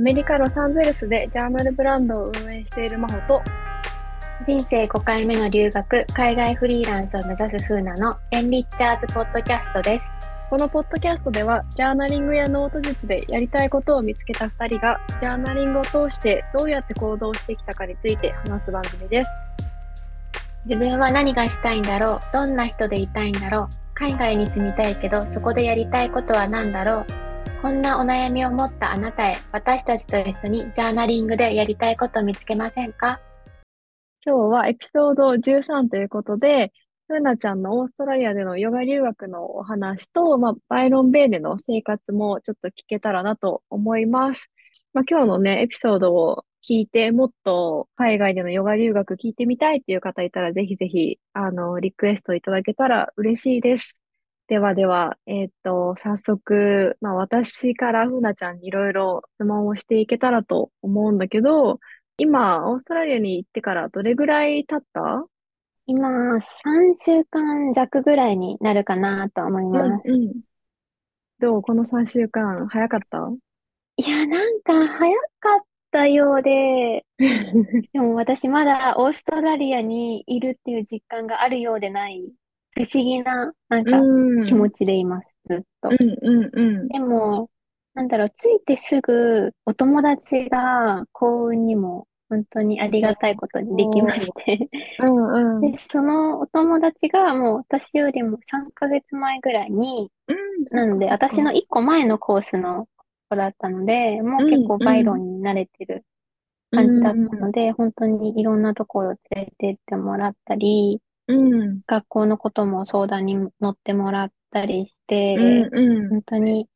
アメリカ・ロサンゼルスでジャーナルブランドを運営している真帆と、人生5回目の留学、海外フリーランスを目指すふうなのエンリッチャーズポッドキャストです。このポッドキャストでは、ジャーナリングやノート術でやりたいことを見つけた2人が、ジャーナリングを通してどうやって行動してきたかについて話す番組です。自分は何がしたいんだろうどんな人でいたいんだろう海外に住みたいけど、そこでやりたいことは何だろうこんなお悩みを持ったあなたへ、私たちと一緒にジャーナリングでやりたいこと見つけませんか？今日はエピソード13ということで、ふうなちゃんのオーストラリアでのヨガ留学のお話と、まあ、バイロンベイでの生活もちょっと聞けたらなと思います。まあ、今日のね、エピソードを聞いて、もっと海外でのヨガ留学聞いてみたいっていう方いたら、ぜひぜひ、あの、リクエストいただけたら嬉しいです。ではでは、えっと、早速、まあ、私からふうなちゃんにいろいろ質問をしていけたらと思うんだけど、今、オーストラリアに行ってからどれぐらい経った？今、3週間弱ぐらいになるかなと思います。うんうん。どう？この3週間、早かった？いや、なんか早かったようで、でも私まだオーストラリアにいるっていう実感があるようでない、不思議な、なんかうん。気持ちでいます、ずっと。うんうんうん。でも、なんだろう、着いてすぐお友達が幸運にも本当にありがたいことにできまして、うんうん。で、そのお友達がもう私よりも3ヶ月前ぐらいに、うん、なので私の1個前のコースの子だったので、もう結構バイロンに慣れてる感じだったので、本当にいろんなところ連れてってもらったり、うん。学校のことも相談に乗ってもらったりして、うんうん。本当に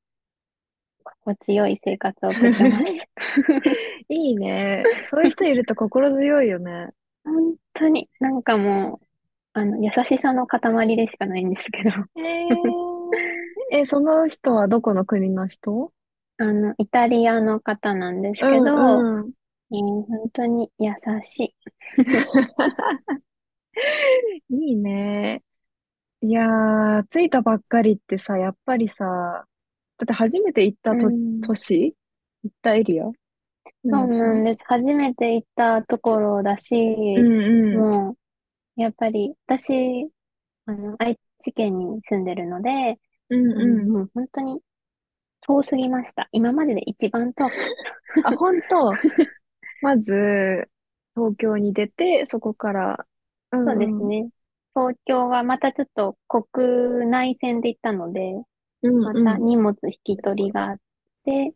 心地よい生活を送ってます。いいね。そういう人いると心強いよね。本当に、なんかもう、あの、優しさの塊でしかないんですけど、えー、え、その人はどこの国の人？あの、イタリアの方なんですけど、うんうん。えー本当に優しい。いいね。いやー、着いたばっかりってさ、やっぱりさ、だって初めて行った都うん都市？行ったエリア？そうなんです。初めて行ったところだし、うんうん。もう、やっぱり、私、あの、愛知県に住んでるので、うんあのうん。もう本当に遠すぎました。今までで一番遠かっあ、本当？まず、東京に出て、そこから、そうですうん。ね。東京はまたちょっと国内線で行ったので、うんまた荷物引き取りがあって、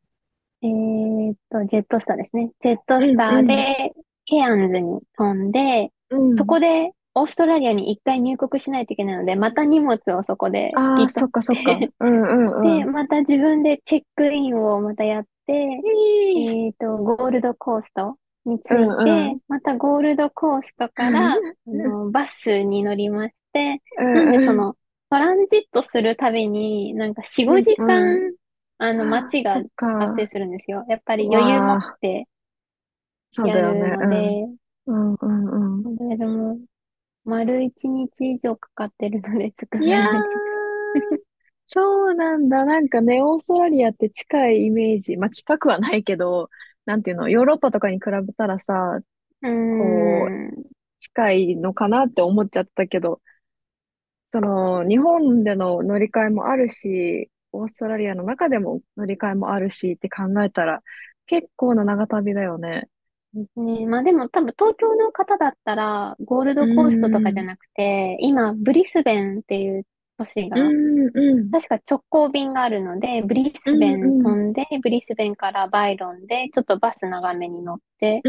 えーっと、ジェットスターですね。ジェットスターで、ケアンズに飛んで、うん。そこで、オーストラリアに一回入国しないといけないので、また荷物をそこでああ、引きそっかそっか。取 うんうんって、うん。また自分でチェックインをまたやって、いいえっと、ゴールドコーストに着いて、うんうんまたゴールドコーストから、あの、バスに乗りまして、なんでその、トランジットするたびに、なんか4、5時うん間、あの、待ちが発生するんですよ。やっぱり余裕持ってやるのね。で、うんうんうん。だけども、丸一日以上かかってるので作いやーらない。、そうなんだ。なんかね、オーストラリアって近いイメージ。まあ、近くはないけど、なんていうの、ヨーロッパとかに比べたらさ、こう。近いのかなって思っちゃったけど、その、日本での乗り換えもあるし、オーストラリアの中でも乗り換えもあるしって考えたら、結構な長旅だよね。ですね。まあでも多分東京の方だったら、ゴールドコーストとかじゃなくて、今、ブリスベンっていう都市が。確か直行便があるので、ブリスベン飛んで、ブリスベンからバイロンで、ちょっとバス長めに乗って。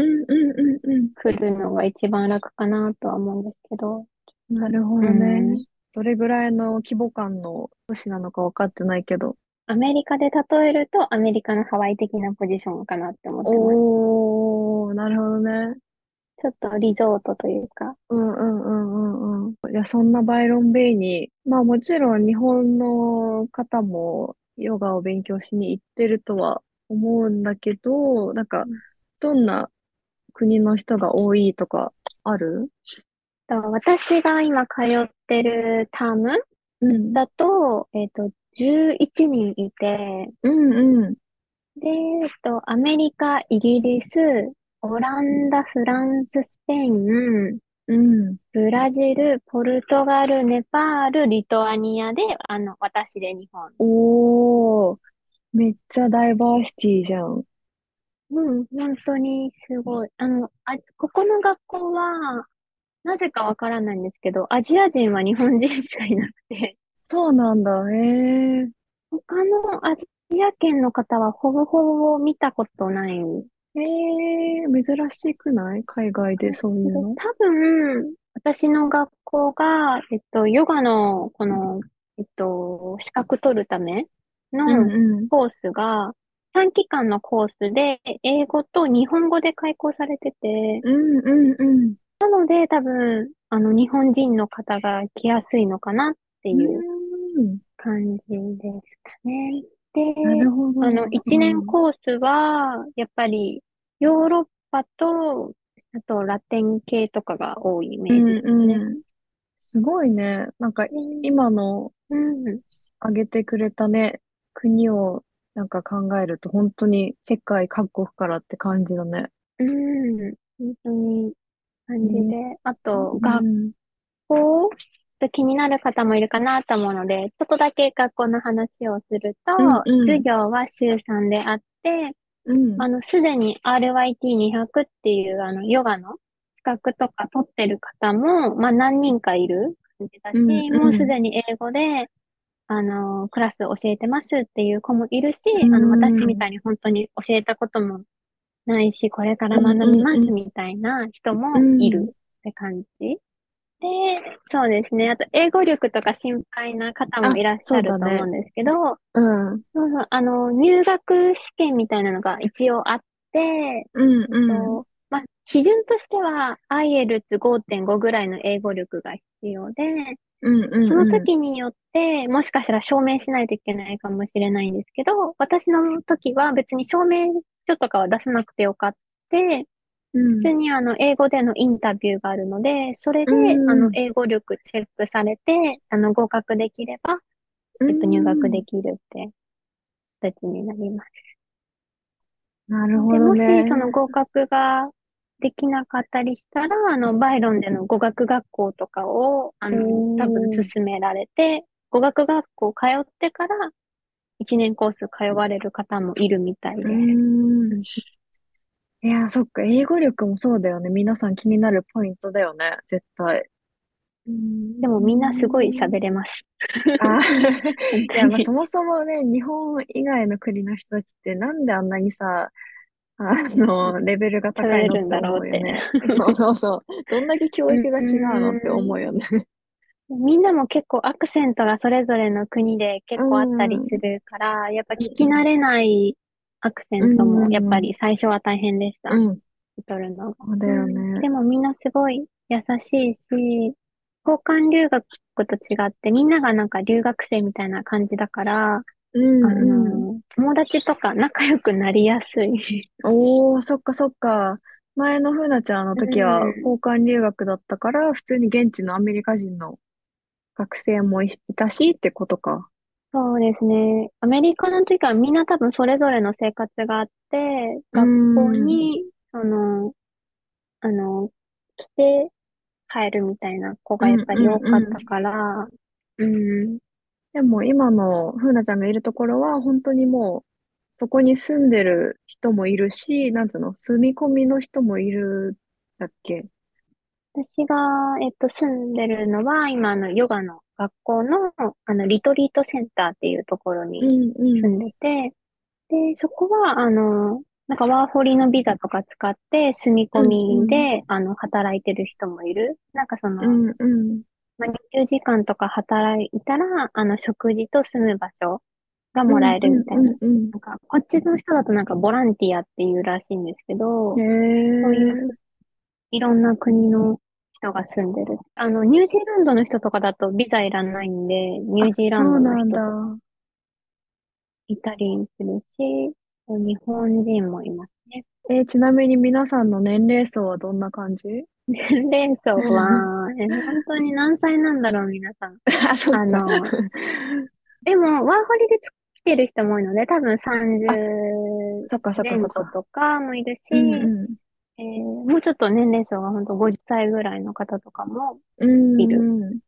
来るのが一番楽かなとは思うんですけど。なるほどうねん。どれぐらいの規模感の都市なのか分かってないけど。アメリカで例えると、アメリカのハワイ的なポジションかなって思ってます。おー、なるほどね。ちょっとリゾートというか。うんうんうんうんうん。いや、そんなバイロンベイに、まあもちろん日本の方もヨガを勉強しに行ってるとは思うんだけど、なんかうん、どんな国の人が多いとかある？と私が今通ってるタームうん。だと、えっと、11人いて、うんうん。で、えっと、アメリカ、イギリス、オランダ、フランス、スペイン、うん。ブラジル、ポルトガル、ネパール、リトアニアで、あの、私で日本。おー、めっちゃダイバーシティじゃん。うん、本当にすごい。あの、あ、ここの学校は、なぜかわからないんですけど、アジア人は日本人しかいなくて、そうなんだ。へえ。他のアジア圏の方はほぼほぼ見たことない。ええ、珍しくない？海外でそういうの？多分、私の学校が、えっと、ヨガの、この、えっと、資格取るためうんのうん。コースが、短期間のコースで、英語と日本語で開講されてて、うんうんうん。なので多分、あの、日本人の方が来やすいのかなってういうーん。感じですかね。で、なるほど。あの、一年うん。コースは、やっぱり、ヨーロッパと、あとラテン系とかが多いイメージうんですね。うん。すごいね。なんか、うん今のうん。挙げてくれたね、国をなんか考えると本当に世界各国からって感じだね。うん。本当に感じねで。あと、学うん。校、ちょっと気になる方もいるかなと思うので、ちょっとだけ学校の話をすると、うんうん。授業は週3であって、うん。あの、すでに RYT200 っていうあの、ヨガの資格とか取ってる方も、まあ何人かいる感じだうんし、もううん。すでに英語で、あの、クラス教えてますっていう子もいるし、うあの、私みん。たいに本当に教えたこともないし、これからうん学びまうんうん。すみたいな人うもいるん。って感じ。で、そうですね。あと、英語力とか心配な方もあ、いらっしゃ。ると思うんですけど、うん。うんそうそう、あの、入学試験みたいなのが一応あって、うん。と、まあ、基準としては IELTS5.5 ぐらいの英語力が必要で、うんそのうんうん。時によって、もしかしたら証明しないといけないかもしれないんですけど、私の時は別に証明書とかは出さなくてよかって、うん。普通にあの、英語でのインタビューがあるので、それうで、あの、ん。英語力チェックされて、あの、合格できれば、うえっと、入学ん。できるって形になります。なるほで、どもし、そのね。合格ができなかったりしたら、あの、バイロンでの語学学校とかを、あおの、多分ー。勧められて、語学学校通ってから、1年コース通われる方もいるみたいうでいや、そっか。英語力もそうだよね。皆さん気になるポイントだよね。絶対。うんでもうみんなすごいん。喋れます。あー本 いや、まあ、当に。そもそもね、日本以外の国の人たちってなんであんなにさ、あの、レベルが喋高いのっるんだろうって。思うよね。そうそうそう。どんだけ教う育が違うのって思うよん。ね。みんなも結構アクセントがそれぞれの国でう結構あったりすん。るから、やっぱ聞きうん慣れないアクセうントもやっ。ぱり最初は大変でした。うん。取るのが。そうだうん。よね。でもみんなすごい優しいし、交換留学と違ってみんながなんか留学生みたいな感じだから、うあん友達とか仲良くなりやすい。おー、そっかそっか。前のふなちゃんのう時はん。交換留学だったから、普通に現地のアメリカ人の学生もいいたしってことか。そうですね。アメリカの時はみんな多分それぞれの生活があって、学校ん。に、その、あの、来て帰るみたいな子がやっぱり多かっんうん。たから、うん。でも今のふなちゃんがいるところは本当にもうそこに住んでる人もいるし、なんつうの、住み込みの人もいるだっけ？私が、えっと、住んでるのは、今、あの、ヨガの学校の、あの、リトリートセンターっていうところにうんうん。住んでて、で、そこは、あの、なんかワーホリのビザとか使って住み込うんうん。みで、あの、働いてる人もいる。なんかその、うんうん。まあ、20時間とか働いたら、あの、食事と住む場所がもらえうんうんるみたいな。うんうんなんか、こっちの人だとなんかボランティアっていうらしいんですけへど、そういうえ。いろんな国の人が住んでる。あの、ニュージーランドの人とかだとビザいらないんで、ニュあ、ージーランドのそうなんだ。人とかいたりするし、日本人もいますね。えーちなみに皆さんの年齢層はどんな感じ？年齢層は、え、本当に何歳なんだろう、皆さん。あ、そっか。あの、でも、ワーホリで来てる人も多いので、多分あ、30そっかそっかそっか。とかもいるし、うんうん。えーもうちょっと年齢層が本当50歳ぐらいの方とかもういるんうん。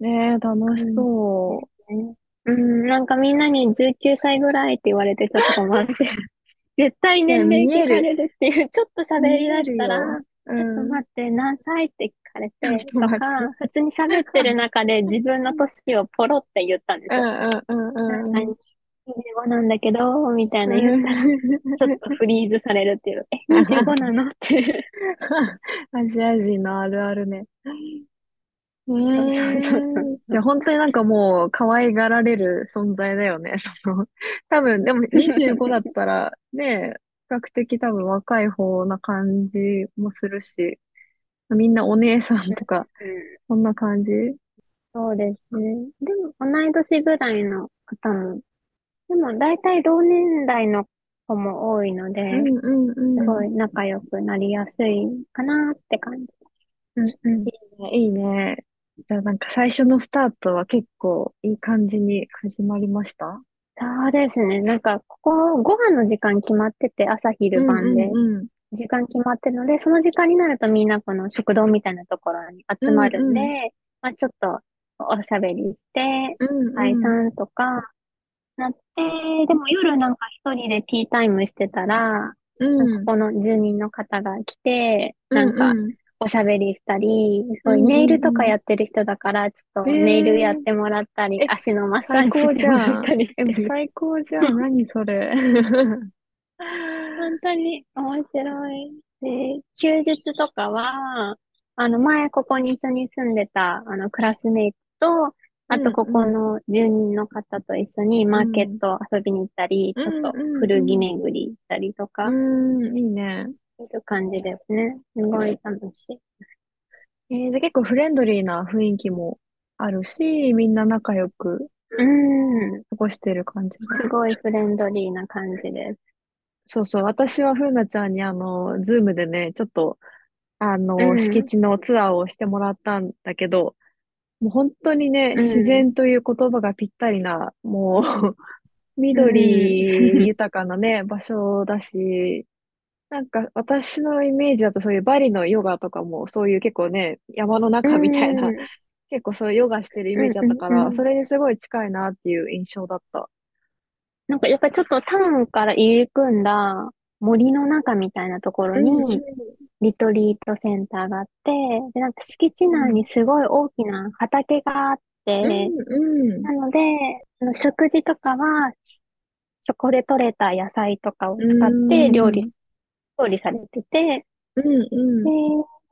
ねえ、楽しそすね。うん、なんかみんなに19歳ぐらいって言われてちょっと困って、絶対年齢。聞かれるっていう、ちょっと喋り見え出したら。うちょっとん。待って、何歳って聞かれ て、とか、普通に喋ってる中で自分の年をポロって言ったんでうすよ。んうんうんあ、うん25なんだけど、みたいなう言ったら、ん。ちょっとフリーズされるっていう。え、25なの？って アジア人のあるあるね。ええじゃ。本当になんかもう可愛がられる存在だよね。その、多分、でも25だったらね、比較的多分若い方な感じもするし、みんなお姉さんとか、うんそんな感じうそうですね。でも、同い年ぐらいの方も、でも大体同年代の子も多いので、んうんすうん。ごい仲良くなりやすいかなって感じ。うんうん。いいね。いいね。じゃあなんか最初のスタートは結構いい感じに始まりました？そうですね。なんか、ここ、ご飯の時間決まってて、朝昼うん晩で、うんうん。時間決まってるので、その時間になるとみんなこの食堂みたいなところにう集まるんんうん。で、まあちょっとおしゃべりして、うん解うん。散とかなって、でも夜なんか一人でティータイムしてたら、うなん。この住人の方が来て、うんなんかうん。おしゃべりしたり、そういううんネイルとかうんやってる人だから、ちょっうん。とネイルやっえてもらったり、ー、え、足のマッサージしてもらっ。たりしえ、てる。最高じゃん。何それ。本当に面白い。で、休日とかは、あの、前ここに一緒に住んでた、あの、クラスメイトと、あとうんここうん。の住人の方と一緒にマーケッうん。ト遊びに行ったり、ちょっうんと古着うん巡りしたりとうか、ん。うん、いいね。いう感じですね。すごい楽しい。えー、じゃあ結構フレンドリーな雰囲気もあるし、みんな仲良くうーん。過ごしてる感じ。すごいフレンドリーな感じです。そうそう。私はふうなちゃんにあの、ズームでね、ちょっと、あうの、敷ん。地のツアーをしてもらったんだけど、もう本当にね、うん。自然という言葉がぴったりな、もう うん。緑豊かなね、場所だし、なんか私のイメージだとそういうバリのヨガとかもそういう結構ね、山のう中みたいな、ん。結構そういうヨガしてるイメージだうん。ったから、うん。それにすごい近いなっていう印象だった。なんかやっぱりちょっとタウンから入り組んだ森の中みたいなところにリトリートセンターがあって、で、なんか敷地内ん。にすごい大きな畑があっうんて、うん。なので、食事とかはそこで採れた野菜とかをう使って料理、ん。調理されてて、で、ん。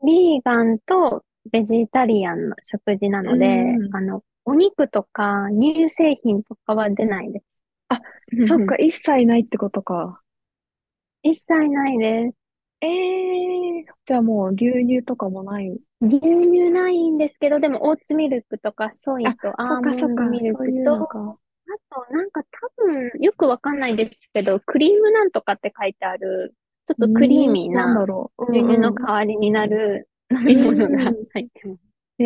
ビーガンとベジタリアンの食事なうので、ん。あの、お肉とか乳製品とかは出ないです。あ、そっか、一切ないってことか。一切ないです。ええー、じゃあもう牛乳とかもない？牛乳ないんですけど、でもオーツミルクとかソイあ、とそっアーモンドかそっか、ミルクと、そういうのあか。となんか多分よくわかんないですけど、クリームなんとかって書いてある、ちょっとクリーん、なんだミーなろう。牛乳のうんうん。代わりになる飲うみ物がん。入ってます。え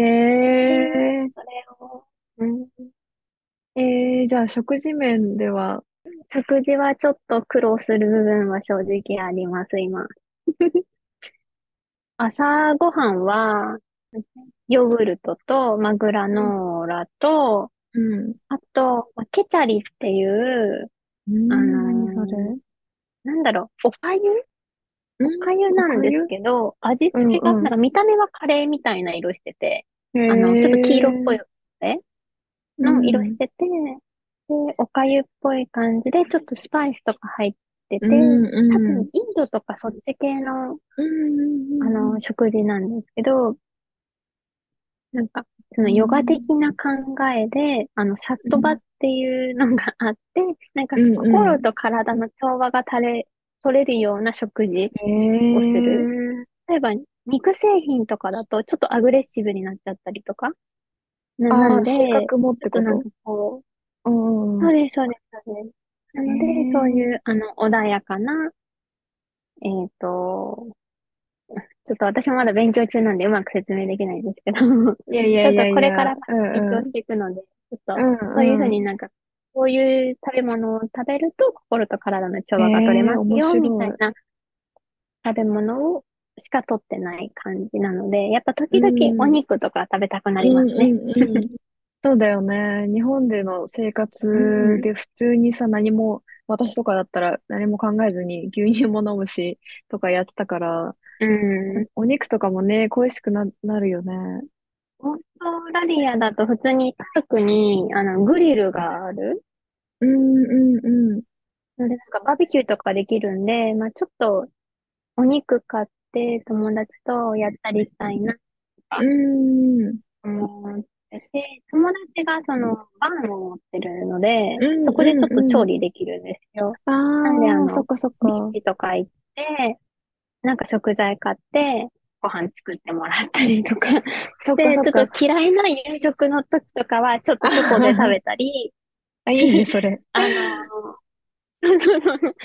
で、えそれを、うん、ー、えー、じゃあ食事面では、食事はちょっと苦労する部分は正直あります、今。朝ごはんは、ヨーグルトと、まあ、グラうん。ノーラと、うん。あと、まあケチャリっていう、うーあん、何それのーなんだろう、おかゆ？うおかゆなんですけど、味うん付けが、なんうか見た目はカレーみたいな色してて、あの、ちょっと黄色っぽいえ、の色しん。てて、で、おかゆっぽい感じで、ちょっとスパイスとか入ってて、うん、多うん。分インドとかそっち系の、うん、あの、食事なんですけど、なんか、そうのヨガ的ん。な考えで、あの、サットバっうん、ていうのがあって、なんかうん、うん。心と体の調和が取れ、取れるような食事へをする。え、例えば、肉製品とかだとちょっとアグレッシブになっちゃったりとか。な、なああ、んで、性格もっちょっとなんかてことこう、うん。そうです、そうです、そうです。なへので、そういえ、う、あの、穏やかな、えっと、ちょっと私もまだ勉強中なんでうまく説明できないんですけど、ちいやいょっとやいや、これからう。勉強していくので、ちょっと、うそういうふんうん。うになんかこういう食べ物を食べると心と体の調え和が取れえ、ます面よ、みたい白い。な食べ物をしか取ってない感じなので、やっぱう時々おん、肉とか食べたくなうんりますね。うんうん。そうだよね。日本での生うん、活で普通にさ、何も、私とかだったら何も考えずに牛乳も飲むし、とかやってたから、うん。お肉とかもね、恋しくな、なるよね。オーストラリアだと普通にパークにあのグリルがあるうんうんうん。ので、なんかバーベキューとかできるんで、まあちょっとお肉買って友達とやったりしたいなとうかん。思ってし、友達がそのバンを持ってるので、うんそこでちょっと調うんうん。理できるんですよ。なんであああ、そっの、かそっビーか。チとか行って、なんか食材買って、ご飯作ってもらったりとかで、ちょっと。嫌いな夕食の時とかは、ちょっと外で食べたり、あ、いいね、それ。あの、そうそうそう。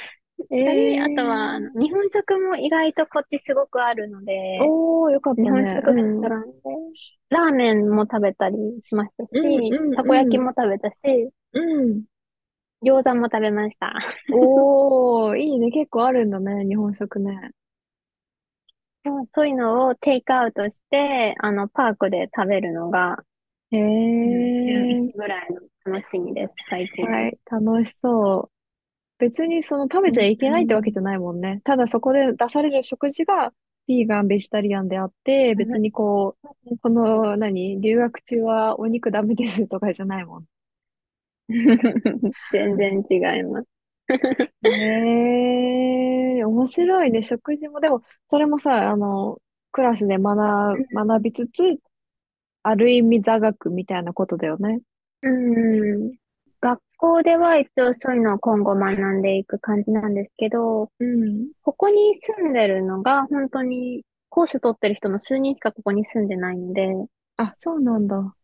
えたり、あとは、日本食も意外とこっちすごくあるので、おー、よかったね。日本食レスうん。トランで、ラーメンも食べたりしましたうんし、うんたこ焼うん。きも食べたし、うん。餃子も食べました。おー、いいね。結構あるんだね、日本食ね。そうそういうのをテイクアウトして、あの、パークで食べるのが、へうん、週え。1ぐらいの楽しみです、最近は。はい、楽しそう。別にその食べうん、ちゃいけないってわけうん、じゃないもんね。ただそこで出される食事がビーガン、ベジタリアンであって、別にこう、この何、留学中はお肉ダメですとかじゃないもん。全然違います。へえ、面白いね。食事も、でも、それもさ、あの、クラスで学、学びつつ、ある意味座学みたいなことだよね。うん、学校では一応そういうのを今後学んでいく感じなんですけど、うん。ここに住んでるのが本当にコース取ってる人の数人しかここに住んでないので、あ、そうなんだ。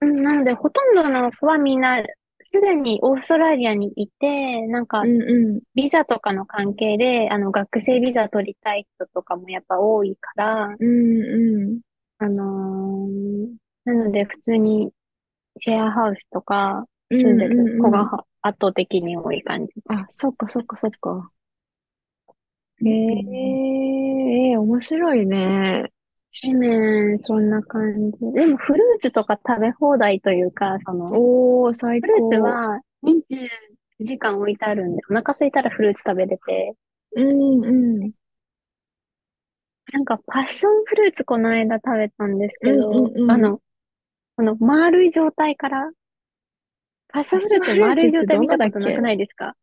うん、なのでほとんどの子はみんなすでにオーストラリアにいて、なんかうんうん。ビザとかの関係で、あの学生ビザ取りたい人とかもやっぱ多いから、うんうん。あのーなので普通にシェアハウスとかうん住んでる。子が圧倒的に多い感じ。あ、そっかそっかそっか。うへんえ、えー面白いね。えね、そんな感じ。でもフルーツとか食べ放題というか、その、おー、最フルーツ高。は20時間置いてあるんで、お腹空いたらフルーツ食べれて、うんうん。なんかパッションフルーツこの間食べたんですうんけど、うんうん。あの、この丸い状態から、パッションフルーツ丸い状態見たことなくないですか？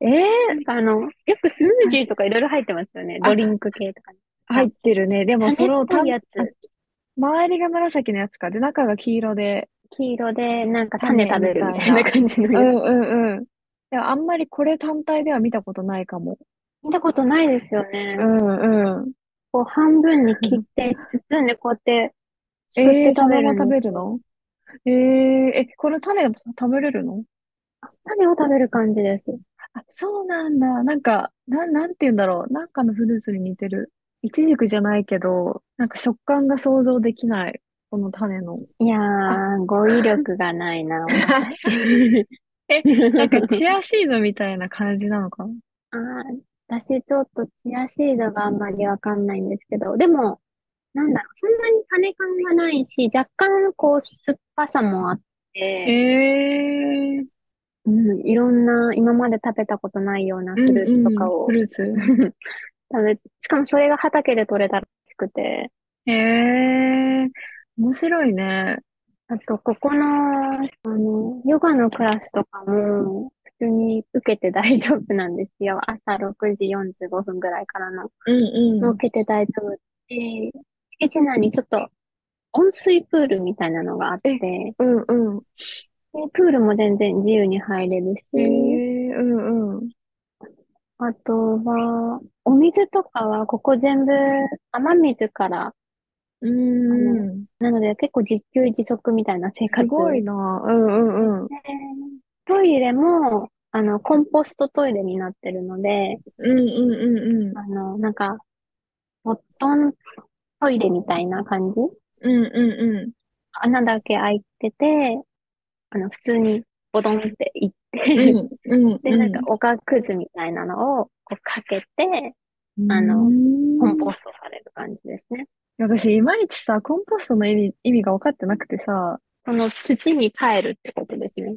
えー、なんかあの、よくスムージーとかいろいろ入ってますよね。ドあ、リンク系とか入ってるね。でもそ種っの、たん、ぽいやつ、あ、周りが紫のやつか。で、中が黄色で、黄色でなんか種食べるみたいな。感じのやつ。うんうんうん。でもあんまりこれ単体では見たことないかも。見たことないですようね。んうん。こう半分に切って、スプーンでこうやってすくって食べるんですよ。べるの？えー、え、この種食べれるの？種を食べる感じです。あ、そうなんだ。なんか、なん、なんて言うんだろう。なんかのフルーツに似てる。イチジクじゃないけど、なんか食感が想像できない。この種の。いやあ、ー、語彙力がないな、私。え、なんかチアシードみたいな感じなのか？なあー、私ちょっとチアシードがあんまりわかんないんですけど、でも、なんだろう、そんなに種感がないし、若干こう酸っぱさもあっえて、えー、うん、いろんな今まで食べたことないようなうんフルーツとかをルーツ。食べ、しかもそれが畑で採れたらしくて、ええー、面白いね。あと、ここの、あの、ヨガのクラスとかも、普通に受けて大丈夫なんですよ。朝6時45分ぐらいからの。うんうん。受けて大丈夫で、敷地内にちょっと温水プールみたいなのがあっえ、て、うんうん。でプールも全然自由に入れるええし、ー、うんうん。あとは、お水とかはここ全部雨水から、うんうん。なので結構自給自足みたいな生す活ごいな。うんうんうん。で、トイレも、あの、コンポストトイレになってるので、うんうんうんうん。あの、なんか、ボットントイレみたいな感じ？うんうんうん。穴だけ開いてて、あの、普通にボドンっていっうて、ん、うん、で、なんかおがくずみたいなのをこうかけて、うん。あのうんコンポストされる感じですね。私、いまいちさ、コンポストの意味、意味が分かってなくてさ、その土に帰るってことですね。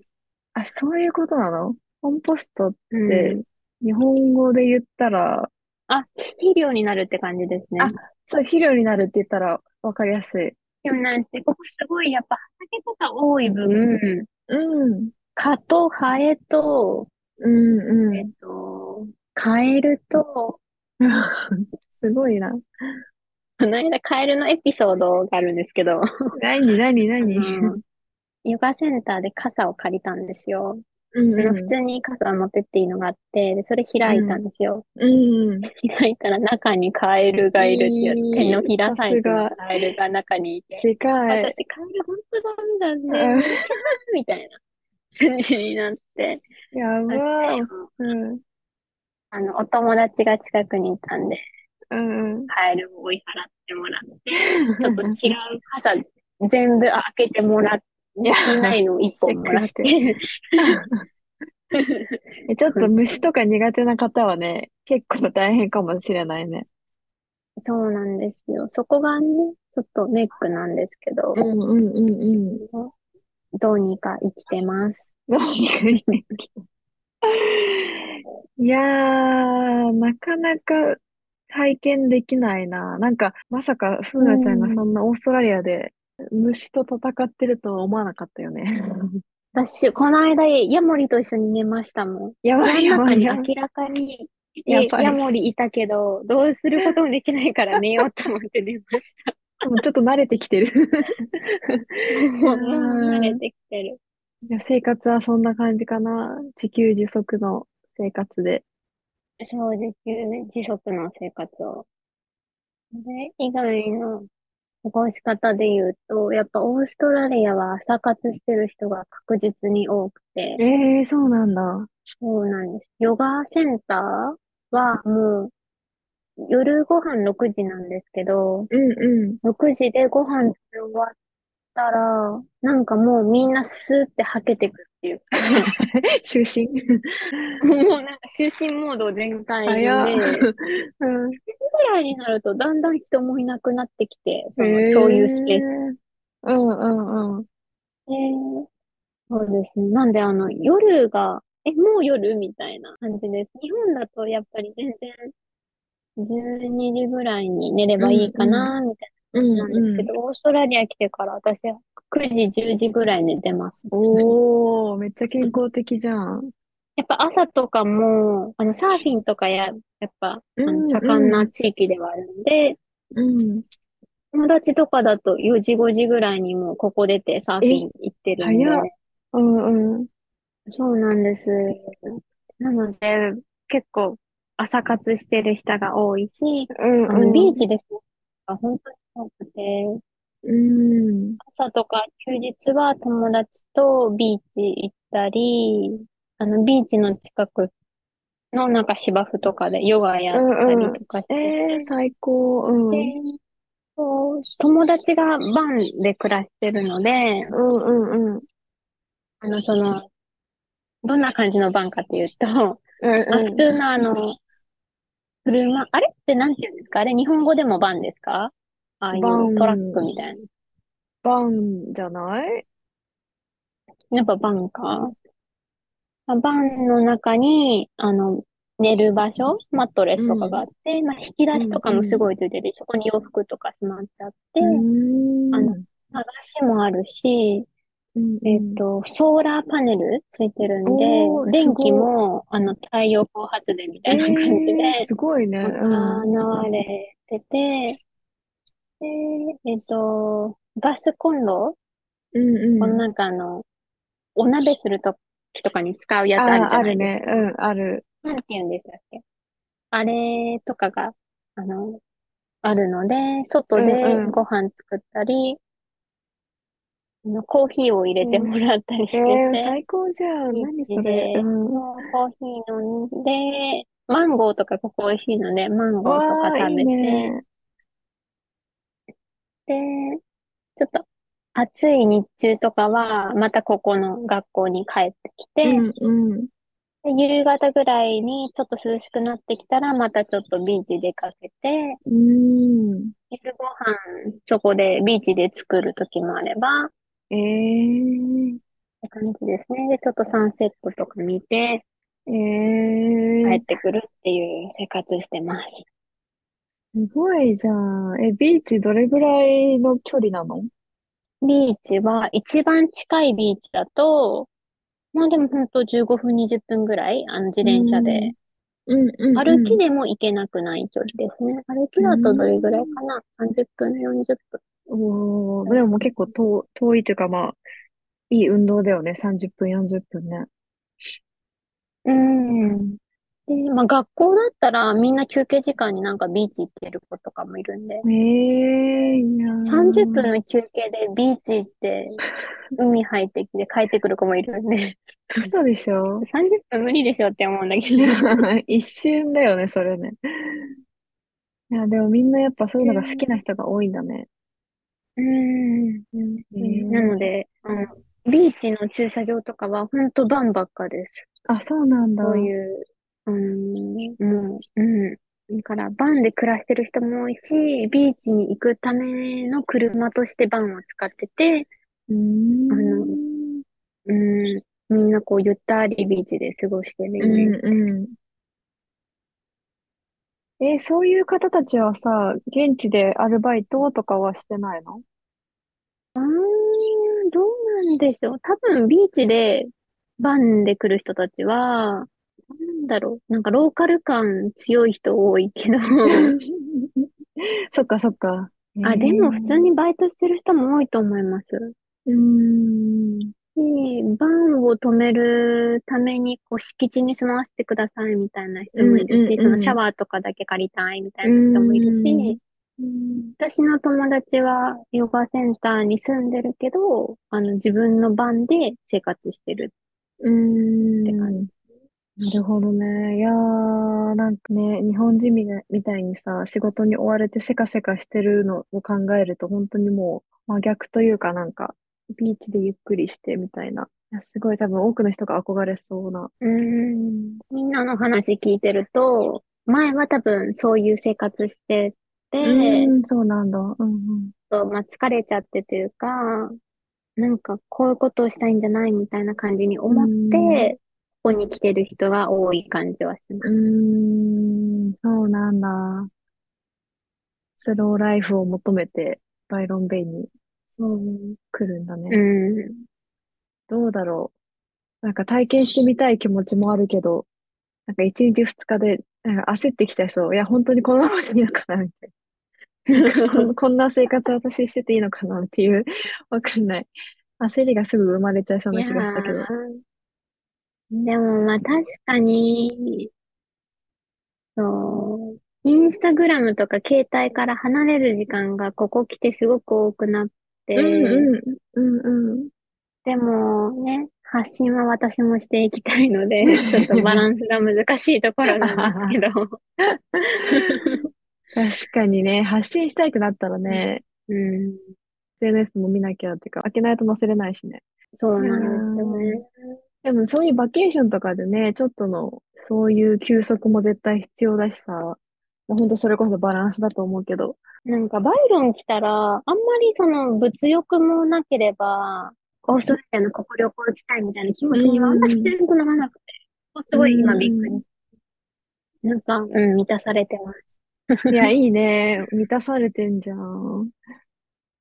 あ、そういうことなの？コンポストっうて、ん。日本語で言ったら、肥料になるって感じですね。あそう、肥料になるって言ったら分かりやすい。でもなんて、ここすごいやっぱ畑とか多い分、うん、蚊とハエと、うん、えっうと、カエルと、ん。すごいな。この間カエルのエピソードがあるんですけど、何、何、あ何の、ヨガセンターで傘を借りたんですよ。うん、う普通に傘持ってっていいのがあって、で、それ開いたんですよ。ん、うん。開いたら中にカエルがいるってやつ、いい手のひらサイズのカエルが中にいて、でかい。私カエル本当ダメだうんね、キャーみたいな感じになって、やばでい。うん、あの、お友達が近くにいたんで、うん。カエルを追い払ってもらって、ちょっと違う傘全部開けてもらって、しないのを一本もらって、えちょっと虫とか苦手な方はね、結構大変かもしれないね。そうなんですよ。そこがね、ちょっとネックなんですけど、うんうんうんうん。どうにか生きてます。何がいいねいやー、なかなか体験できないな。なんか、まさか、ふうなちゃんがそんなオーストラリアで虫と戦ってるとは思わなかったよね。私、この間、ヤモリと一緒に寝ましたもん。やばいやばいやばい。明らかに、やばいヤモリいたけど、どうすることもできないから寝ようと思って寝ました。でもちょっと慣れてきてる。慣れてきてる。いや生活はそんな感じかな。自給自足の生活で。そうですよね。自足の生活を。で、以外の過ごし方で言うと、やっぱオーストラリアは朝活してる人が確実に多くて、ええそうなんだ。そうなんです。ヨガセンターはもう夜ご飯6時なんですけど、うんうん。6時でご飯食べ終わったら、なんかもうみんなスーってはけてくっていうか、就寝もうなんか就寝モード全開。で、うん。ぐらいになるとだんだん人もいなくなってきて、そのへ共有スペースえ。うんうんうん。で、そうですね。なんであの夜が、え、もう夜みたいな感じです。日本だとやっぱり全然12時ぐらいに寝ればいいかな、みたいなうんですけど、オーストラリア来てから私は9時、10時ぐらいに寝てます。おー、めっちゃ健康的じゃん。やっぱ朝とかも、あの、サーフィンとかや、やっぱ、あうんの、盛んな地域ではあるんで、うん。友達とかだと4時、5時ぐらいにもうここ出てサーフィン行ってるんで、うんうん。そうなんです。なので、結構朝活してる人が多いし、うんあの、うん。ビーチですね。本当に多くて、うん。朝とか休日は友達とビーチ行ったり、あの、ビーチの近くのなんか芝生とかでヨガやったりとかしてえー、最高。うん。でそう友達がバンで暮らしてるので、うんうんうん。あの、その、どんな感じのバンかっていうと、うんまあ、うん普通のあの、車、あれってなんて言うんですか？あれ日本語でもバンですか？ああいバンうトラックみたいな。バンじゃない？やっぱバンか。あバンの中に、あの、寝る場所、マットレスとかがあって、まあ、引き出しとかもすごいついてるし、そこに洋服とかしまってあって、うん。あの流しもあるし、うんえっと、ソーラーパネルついてるんで、電気も、あの、太陽光発電みたいな感じえでー、すごいね。うん。流れてて、で、えっと、ガスコンロ、うんうん。このなんかあの、お鍋するときとかに使うやつあるあ、じゃないですあるね。うん、ある。か。なんて言うんでしたっけ？あれとかが、あの、あるので、外でうんうんご飯作ったり、あのコーヒーを入れてもらったりしてえー、て、最高じゃん。ビー何チそれ。で、うん。コーヒー飲んで、マンゴーとかここ美味しいので、マンゴーとかわあ、いい食べて、ね。で、ちょっと暑い日中とかは、またここの学校に帰ってきて、うんうん。で夕方ぐらいにちょっと涼しくなってきたら、またちょっとビーチ出かけて、うーん。昼ご飯そこでビーチで作る時もあれば、っえー、て感じですね。で、ちょっとサンセットとか見てえー、帰ってくるっていう生活してます。すごいじゃん。え、ビーチどれぐらいの距離なの？ビーチは一番近いビーチだと、まあでも本当15分20分ぐらい、あの自転車で。うんうんうん。歩きでも行けなくない距離ですね。歩きだとどれぐらいかな ?30 分、40分。おー、でも結構遠、遠いというかまあ、いい運動だよね。30分、40分ね。うん。で、まあ学校だったらみんな休憩時間になんかビーチ行ってる子とかもいるんで、ええいやー30分の休憩でビーチ行って、海入ってきて帰ってくる子もいるんで、嘘でしょ？30分無理でしょって思うんだけど。一瞬だよね、それね。いや、でもみんなやっぱそういうのが好きな人が多いんだね。うん。ーなので、あの、ビーチの駐車場とかは本当バンばっかです。あ、そうなんだ。そういう、うん、もう、うん。だから、バンで暮らしてる人も多いし、ビーチに行くための車としてバンを使ってて、うーん。あのうん、みんなこう、ゆったりビーチで過ごしてるイメージ。うんうん。え、そういう方たちはさ、現地でアルバイトとかはしてないの？あー、どうなんでしょう。多分、ビーチでバンで来る人たちは、なんだろう。なんか、ローカル感強い人多いけど、そっかそっか。あ、でも普通にバイトしてる人も多いと思います。うーん。し、バンを止めるために、こう、敷地に住まわせてくださいみたいな人もいるし、うんうんうんそのシャワーとかだけ借りたいみたいな人もいるし、私の友達はヨガセンターに住んでるけど、あの、自分のバンで生活してるうーん。って感じ。なるほどね。いやー、なんかね、日本人みたいみたいにさ、仕事に追われてせかせかしてるのを考えると、本当にもう真逆というかなんか、ビーチでゆっくりしてみたいな。いや、すごい多分多くの人が憧れそうな。うーん。みんなの話聞いてると、前は多分そういう生活してて、うーん、そうなんだ。うんうん。と、まあ、疲れちゃってというか、なんかこういうことをしたいんじゃないみたいな感じに思って、ここに来てる人が多い感じはします。うーん、そうなんだ。スローライフを求めて、バイロンベイにそう。来るんだね。うん。どうだろう。なんか体験してみたい気持ちもあるけど、なんか一日二日で、なんか焦ってきちゃいそう。いや、本当にこのままでいいのかなみたいな。なんかこんこんな生活私してていいのかなっていう、わかんない。焦りがすぐ生まれちゃいそうな気がしたけど。ーでもまあ確かに、そう、インスタグラムとか携帯から離れる時間がここ来てすごく多くなって、うんうん、うんうん。でもね、発信は私もしていきたいので、ちょっとバランスが難しいところなんですけど。確かにね、発信したいくなったらね、うん、SNS も見なきゃっていうか、開けないと載せれないしね。そうなんですよね。でもそういうバケーションとかでね、ちょっとの、そういう休息も絶対必要だしさ、もうほんとそれこそバランスだと思うけど。なんかバイロン来たら、あんまりその物欲もなければ、オーストラリアのここ旅行行きたいみたいな気持ちにはあんま自然とならなくて、すごい今びっくり。なんか、うん、満たされてます。いや、いいね。満たされてんじゃん。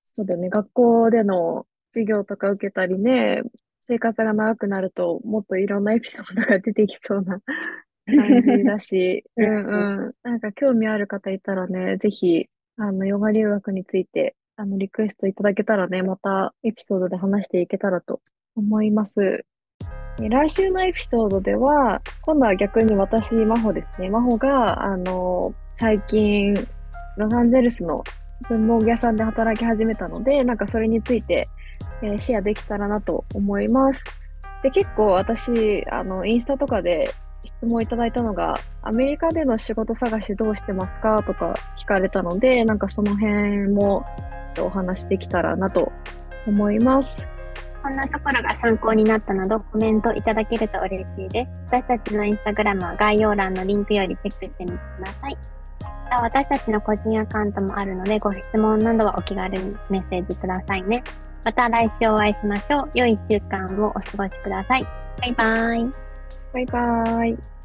そうだよね。学校での授業とか受けたりね、生活が長くなると、もっといろんなエピソードが出てきそうな 感じだし、う うんんうん。なんか興味ある方いたらね、ぜひ、あの、ヨガ留学について、あの、リクエストいただけたらね、またエピソードで話していけたらと思います。え来週のエピソードでは、今度は逆に私、真帆ですね。真帆が、あの、最近、ロサンゼルスの文房具屋さんで働き始めたので、なんかそれについて、えーシェアできたらなと思います。で、結構私、あの、インスタとかで質問いただいたのが、アメリカでの仕事探しどうしてますかとか聞かれたので、なんかその辺もお話できたらなと思います。こんなところが参考になったなどコメントいただけると嬉しいです。私たちのインスタグラムは概要欄のリンクよりチェックしてみてください。また私たちの個人アカウントもあるのでご質問などはお気軽にメッセージくださいね。また来週お会いしましょう。良い1週間をお過ごしください。バイバーイ。バイバーイ。